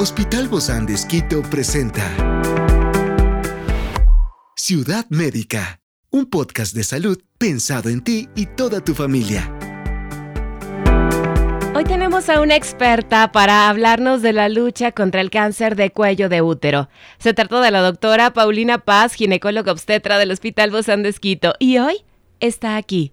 Hospital Bozán de Esquito presenta Ciudad Médica, un podcast de salud pensado en ti y toda tu familia. Hoy tenemos a una experta para hablarnos de la lucha contra el cáncer de cuello de útero. Se trata de la doctora Paulina Paz, ginecóloga obstetra del Hospital Bozán de Esquito, y hoy está aquí,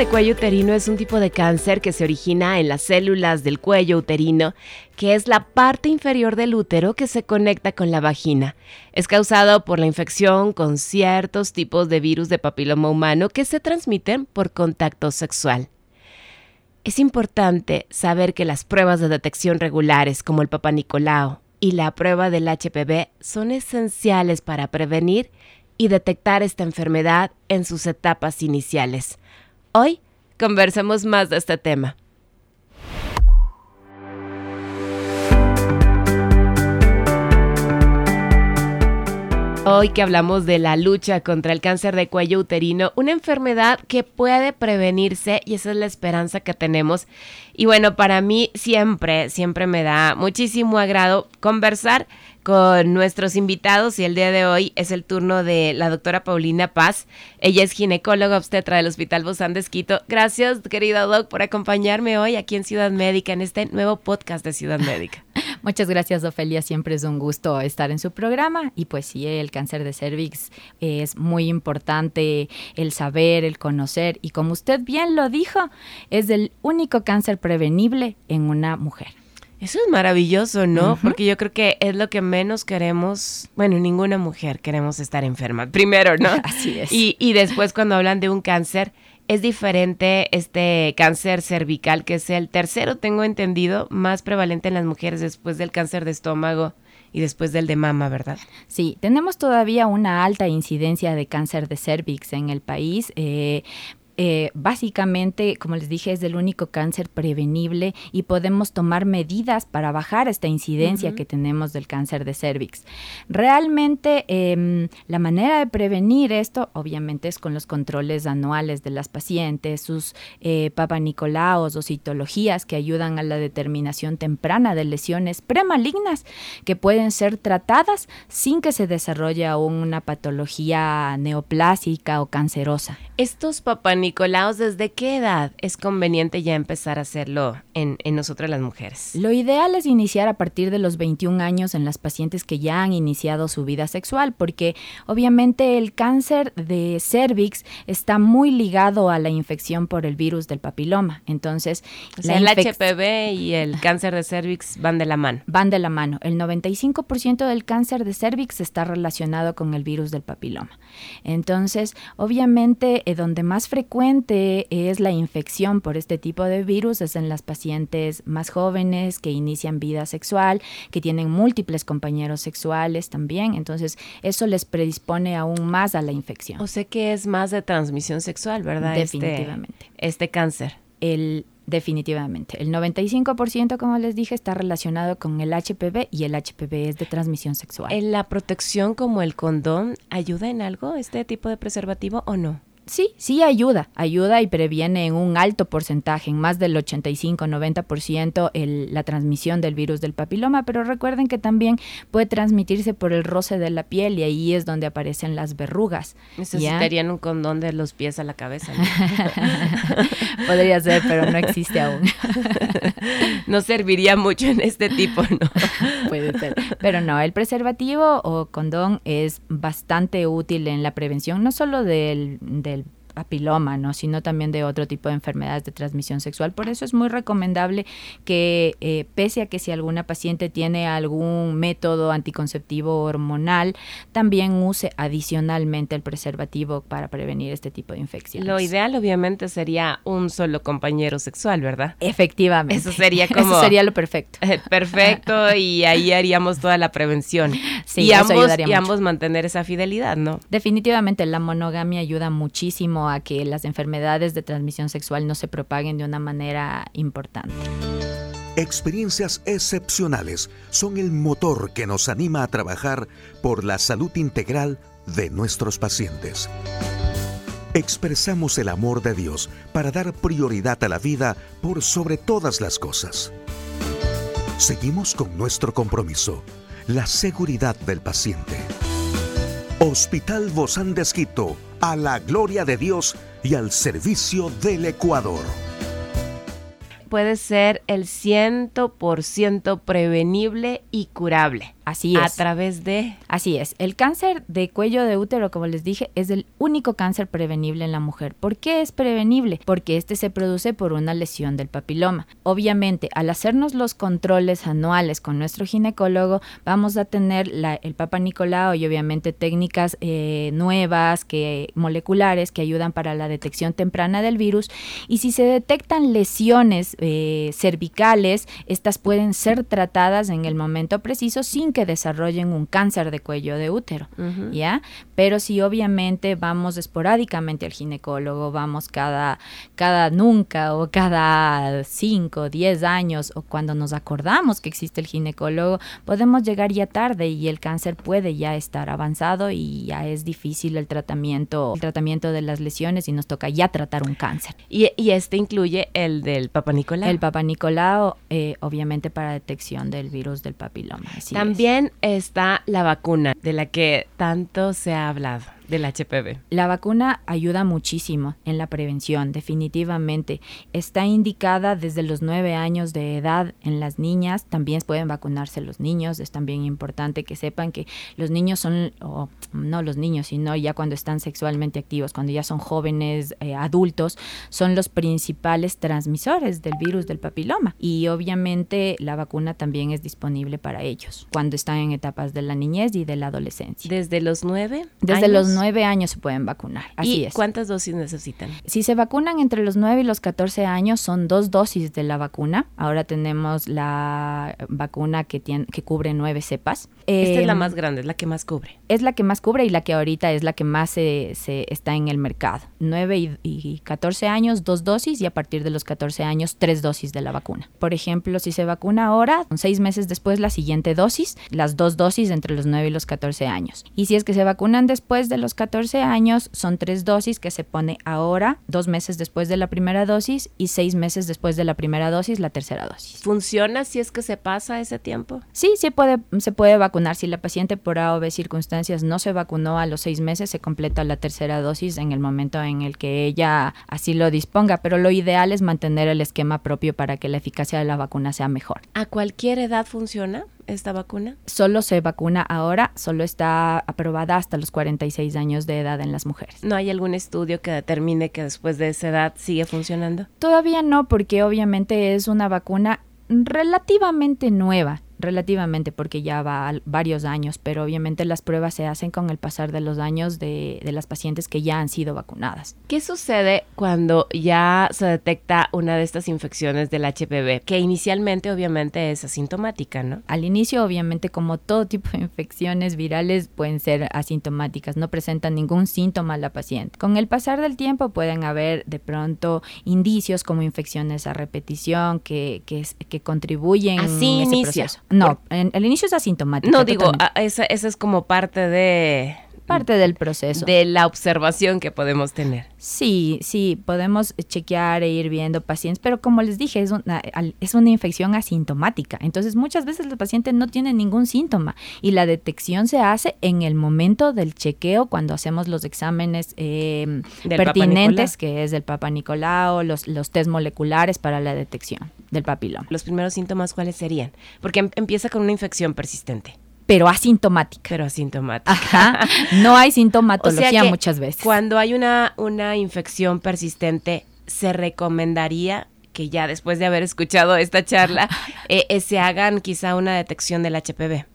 De cuello uterino es un tipo de cáncer que se origina en las células del cuello uterino, que es la parte inferior del útero que se conecta con la vagina. Es causado por la infección con ciertos tipos de virus de papiloma humano que se transmiten por contacto sexual. Es importante saber que las pruebas de detección regulares como el Papa Nicolau y la prueba del HPV son esenciales para prevenir y detectar esta enfermedad en sus etapas iniciales. Hoy conversamos más de este tema. Hoy que hablamos de la lucha contra el cáncer de cuello uterino, una enfermedad que puede prevenirse y esa es la esperanza que tenemos. Y bueno, para mí siempre, siempre me da muchísimo agrado conversar con nuestros invitados y el día de hoy es el turno de la doctora Paulina Paz. Ella es ginecóloga obstetra del Hospital Bozán de Esquito. Gracias, querida doc, por acompañarme hoy aquí en Ciudad Médica, en este nuevo podcast de Ciudad Médica. Muchas gracias, Ofelia. Siempre es un gusto estar en su programa. Y pues sí, el cáncer de cervix es muy importante el saber, el conocer. Y como usted bien lo dijo, es el único cáncer prevenible en una mujer. Eso es maravilloso, ¿no? Porque yo creo que es lo que menos queremos, bueno, ninguna mujer queremos estar enferma, primero, ¿no? Así es. Y, y después cuando hablan de un cáncer, es diferente este cáncer cervical, que es el tercero, tengo entendido, más prevalente en las mujeres después del cáncer de estómago y después del de mama, ¿verdad? Sí, tenemos todavía una alta incidencia de cáncer de cervix en el país. Eh, eh, básicamente, como les dije, es el único cáncer prevenible y podemos tomar medidas para bajar esta incidencia que tenemos del cáncer de cervix. Realmente, em, la manera de prevenir esto, obviamente, es con los controles anuales de las pacientes, sus eh, papanicolaos o citologías que ayudan a la determinación temprana de lesiones premalignas que pueden ser tratadas sin que se desarrolle aún una patología neoplásica o cancerosa. Estos papanicolaos Nicolaos, ¿desde qué edad es conveniente ya empezar a hacerlo en, en nosotras las mujeres? Lo ideal es iniciar a partir de los 21 años en las pacientes que ya han iniciado su vida sexual, porque obviamente el cáncer de cervix está muy ligado a la infección por el virus del papiloma. Entonces, el HPV y el cáncer de cervix van de la mano. Van de la mano. El 95% del cáncer de cervix está relacionado con el virus del papiloma. Entonces, obviamente, eh, donde más frecuente es la infección por este tipo de virus es en las pacientes más jóvenes que inician vida sexual, que tienen múltiples compañeros sexuales también. Entonces, eso les predispone aún más a la infección. O sea que es más de transmisión sexual, ¿verdad? Este, Definitivamente. Este, este cáncer. El Definitivamente. El 95%, como les dije, está relacionado con el HPV y el HPV es de transmisión sexual. ¿En la protección como el condón ayuda en algo este tipo de preservativo o no? Sí, sí ayuda, ayuda y previene en un alto porcentaje, en más del 85-90% la transmisión del virus del papiloma, pero recuerden que también puede transmitirse por el roce de la piel y ahí es donde aparecen las verrugas. Necesitarían un condón de los pies a la cabeza. Podría ser, pero no existe aún. no serviría mucho en este tipo, ¿no? Puede ser. Pero no, el preservativo o condón es bastante útil en la prevención, no solo del, del papiloma, ¿no? sino también de otro tipo de enfermedades de transmisión sexual. Por eso es muy recomendable que, eh, pese a que si alguna paciente tiene algún método anticonceptivo hormonal, también use adicionalmente el preservativo para prevenir este tipo de infecciones. Lo ideal, obviamente, sería un solo compañero sexual, ¿verdad? Efectivamente. Eso sería como... Eso sería lo perfecto. perfecto, y ahí haríamos toda la prevención. Sí, y, eso ambos, ayudaría y mucho. ambos mantener esa fidelidad, ¿no? Definitivamente la monogamia ayuda muchísimo a que las enfermedades de transmisión sexual no se propaguen de una manera importante. Experiencias excepcionales son el motor que nos anima a trabajar por la salud integral de nuestros pacientes. Expresamos el amor de Dios para dar prioridad a la vida por sobre todas las cosas. Seguimos con nuestro compromiso, la seguridad del paciente. Hospital Bozán de Esquito, a la gloria de Dios y al servicio del Ecuador. Puede ser el 100% prevenible y curable. Así A es. través de... Así es. El cáncer de cuello de útero, como les dije, es el único cáncer prevenible en la mujer. ¿Por qué es prevenible? Porque este se produce por una lesión del papiloma. Obviamente, al hacernos los controles anuales con nuestro ginecólogo, vamos a tener la- el Papa Nicolau y obviamente técnicas eh, nuevas, que, moleculares, que ayudan para la detección temprana del virus. Y si se detectan lesiones eh, cervicales, estas pueden ser tratadas en el momento preciso sin que desarrollen un cáncer de cuello de útero. ¿ya? Pero si obviamente vamos esporádicamente al ginecólogo, vamos cada, cada nunca o cada 5, 10 años o cuando nos acordamos que existe el ginecólogo, podemos llegar ya tarde y el cáncer puede ya estar avanzado y ya es difícil el tratamiento, el tratamiento de las lesiones y nos toca ya tratar un cáncer. Y, y este incluye el del Papa Nicolau. El Papa Nicolau, eh, obviamente para detección del virus del papiloma. así es. También está la vacuna de la que tanto se ha hablado, del HPV. La vacuna ayuda muchísimo en la prevención, definitivamente. Está indicada desde los nueve años de edad en las niñas, también pueden vacunarse los niños, es también importante que sepan que los niños son, o no los niños, sino ya cuando están sexualmente activos, cuando ya son jóvenes, eh, adultos, son los principales transmisores del virus del papiloma. Y obviamente la vacuna también es disponible para ellos cuando están en etapas de la niñez y de la adolescencia. Desde los nueve. Desde años. los nueve años se pueden vacunar. Así ¿Y es. cuántas dosis necesitan? Si se vacunan entre los 9 y los 14 años, son dos dosis de la vacuna. Ahora tenemos la vacuna que, tiene, que cubre nueve cepas. Esta es la Em, más grande, es la que más cubre. es la que más cubre y la que ahorita es la que más se, se está en el mercado. 9 y, y 14 años, dos dosis y a partir de los 14 años, tres dosis de la vacuna. Por ejemplo, si se vacuna ahora, seis meses después la siguiente dosis, las dos dosis entre los 9 y los 14 años. Y si es que se vacunan después de los 14 años, son tres dosis que se pone ahora, dos meses después de la primera dosis y seis meses después de la primera dosis, la tercera dosis. ¿Funciona si es que se pasa ese tiempo? Sí, se puede, se puede vacunar. Si la paciente por A o B circunstancias no se vacunó a los seis meses, se completa la tercera dosis en el momento en el que ella así lo disponga. Pero lo ideal es mantener el esquema propio para que la eficacia de la vacuna sea mejor. ¿A cualquier edad funciona esta vacuna? Solo se vacuna ahora, solo está aprobada hasta los 46 años de edad en las mujeres. ¿No hay algún estudio que determine que después de esa edad sigue funcionando? Todavía no, porque obviamente es una vacuna relativamente nueva. Relativamente, porque ya va varios años, pero obviamente las pruebas se hacen con el pasar de los años de, de las pacientes que ya han sido vacunadas. ¿Qué sucede cuando ya se detecta una de estas infecciones del HPV? Que inicialmente obviamente es asintomática, ¿no? Al inicio, obviamente, como todo tipo de infecciones virales pueden ser asintomáticas, no presentan ningún síntoma a la paciente. Con el pasar del tiempo pueden haber de pronto indicios como infecciones a repetición que, que, contribuyen Así en ese inicia. proceso. No, en, el inicio es asintomático. No digo, totalmente. a- esa, esa es como parte de, parte del proceso. de la observación que podemos tener. Sí, sí, podemos chequear e ir viendo pacientes, pero como les dije, es una, es una infección asintomática. Entonces, muchas veces el paciente no tiene ningún síntoma y la detección se hace en el momento del chequeo, cuando hacemos los exámenes eh, pertinentes, que es del Papa Nicolau, los, los test moleculares para la detección del papiloma. Los primeros síntomas, ¿cuáles serían? Porque em- empieza con una infección persistente. pero asintomática. Pero asintomática. Ajá. No hay sintomatología muchas veces. Cuando hay una, una infección persistente, se recomendaría que ya después de haber escuchado esta charla, eh, eh, se hagan quizá una detección del HPV.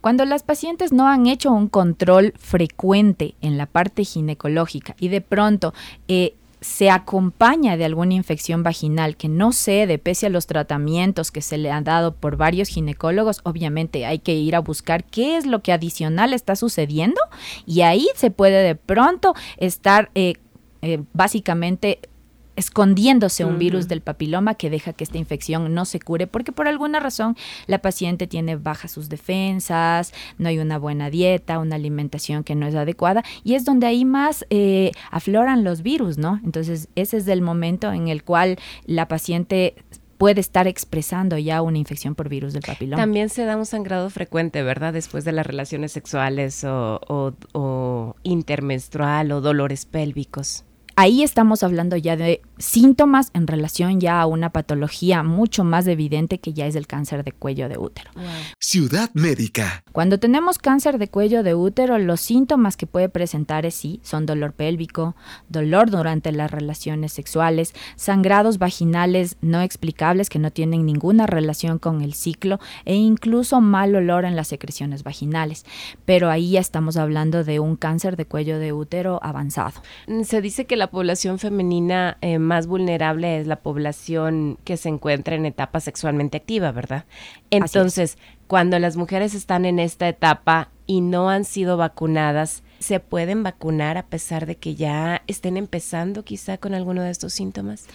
Cuando las pacientes no han hecho un control frecuente en la parte ginecológica y de pronto eh, se acompaña de alguna infección vaginal que no cede pese a los tratamientos que se le han dado por varios ginecólogos, obviamente hay que ir a buscar qué es lo que adicional está sucediendo y ahí se puede de pronto estar eh, eh, básicamente escondiéndose un virus del papiloma que deja que esta infección no se cure porque por alguna razón la paciente tiene bajas sus defensas, no hay una buena dieta, una alimentación que no es adecuada y es donde ahí más eh, afloran los virus, ¿no? Entonces ese es el momento en el cual la paciente puede estar expresando ya una infección por virus del papiloma. También se da un sangrado frecuente, ¿verdad? Después de las relaciones sexuales o, o intermenstrual o dolores pélvicos ahí estamos hablando ya de síntomas en relación ya a una patología mucho más evidente que ya es el cáncer de cuello de útero. Ciudad médica. Cuando tenemos cáncer de cuello de útero, los síntomas que puede presentar es sí, son dolor pélvico, dolor durante las relaciones sexuales, sangrados vaginales no explicables que no tienen ninguna relación con el ciclo e incluso mal olor en las secreciones vaginales. Pero ahí ya estamos hablando de un cáncer de cuello de útero avanzado. Se dice que la población femenina eh, más vulnerable es la población que se encuentra en etapa sexualmente activa, ¿verdad? Entonces, cuando las mujeres están en esta etapa y no han sido vacunadas, ¿se pueden vacunar a pesar de que ya estén empezando quizá con alguno de estos síntomas?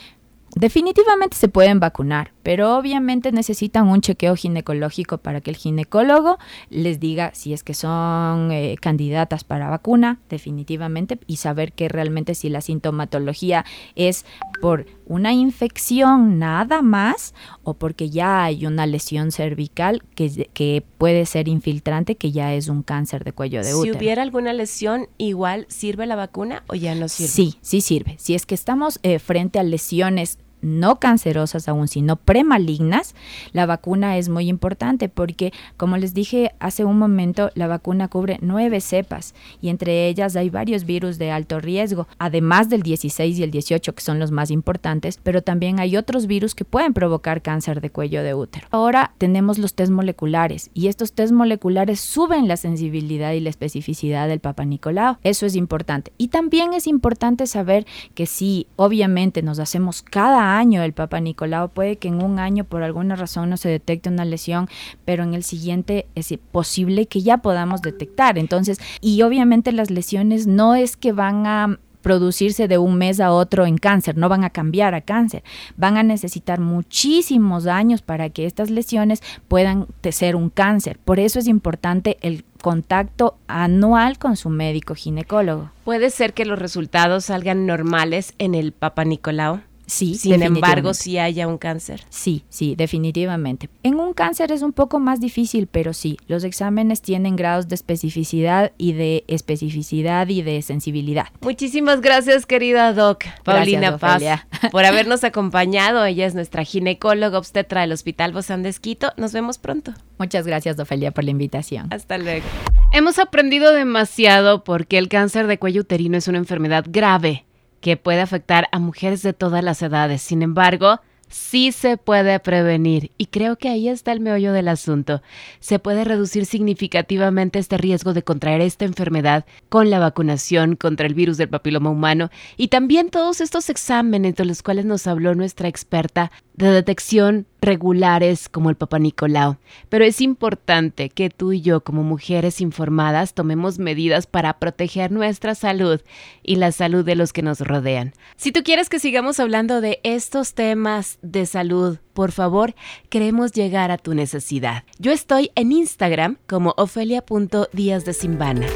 Definitivamente se pueden vacunar, pero obviamente necesitan un chequeo ginecológico para que el ginecólogo les diga si es que son eh, candidatas para vacuna, definitivamente, y saber que realmente si la sintomatología es por una infección nada más o porque ya hay una lesión cervical que, que puede ser infiltrante, que ya es un cáncer de cuello de útero. Si hubiera alguna lesión, igual sirve la vacuna o ya no sirve? Sí, sí sirve. Si es que estamos eh, frente a lesiones no cancerosas aún, sino premalignas, la vacuna es muy importante porque, como les dije hace un momento, la vacuna cubre nueve cepas y entre ellas hay varios virus de alto riesgo, además del 16 y el 18 que son los más importantes, pero también hay otros virus que pueden provocar cáncer de cuello de útero. Ahora tenemos los test moleculares y estos test moleculares suben la sensibilidad y la especificidad del Papa Nicolau. Eso es importante. Y también es importante saber que si obviamente nos hacemos cada año el Papa Nicolau, puede que en un año por alguna razón no se detecte una lesión, pero en el siguiente es posible que ya podamos detectar. Entonces, y obviamente las lesiones no es que van a producirse de un mes a otro en cáncer, no van a cambiar a cáncer, van a necesitar muchísimos años para que estas lesiones puedan ser un cáncer. Por eso es importante el contacto anual con su médico ginecólogo. Puede ser que los resultados salgan normales en el Papa Nicolau. Sí, sin embargo, si haya un cáncer. Sí, sí, definitivamente. En un cáncer es un poco más difícil, pero sí, los exámenes tienen grados de especificidad y de especificidad y de sensibilidad. Muchísimas gracias, querida Doc, Paulina Paz, por habernos acompañado. Ella es nuestra ginecóloga obstetra del Hospital Bozán de Nos vemos pronto. Muchas gracias, Ofelia, por la invitación. Hasta luego. Hemos aprendido demasiado porque el cáncer de cuello uterino es una enfermedad grave que puede afectar a mujeres de todas las edades. Sin embargo, sí se puede prevenir y creo que ahí está el meollo del asunto. Se puede reducir significativamente este riesgo de contraer esta enfermedad con la vacunación contra el virus del papiloma humano y también todos estos exámenes de los cuales nos habló nuestra experta de detección regulares como el Papa Nicolau. Pero es importante que tú y yo como mujeres informadas tomemos medidas para proteger nuestra salud y la salud de los que nos rodean. Si tú quieres que sigamos hablando de estos temas de salud, por favor, queremos llegar a tu necesidad. Yo estoy en Instagram como ofelia.díaz de Simbana.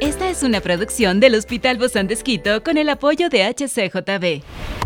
Esta es una producción del Hospital Bozán de con el apoyo de HCJB.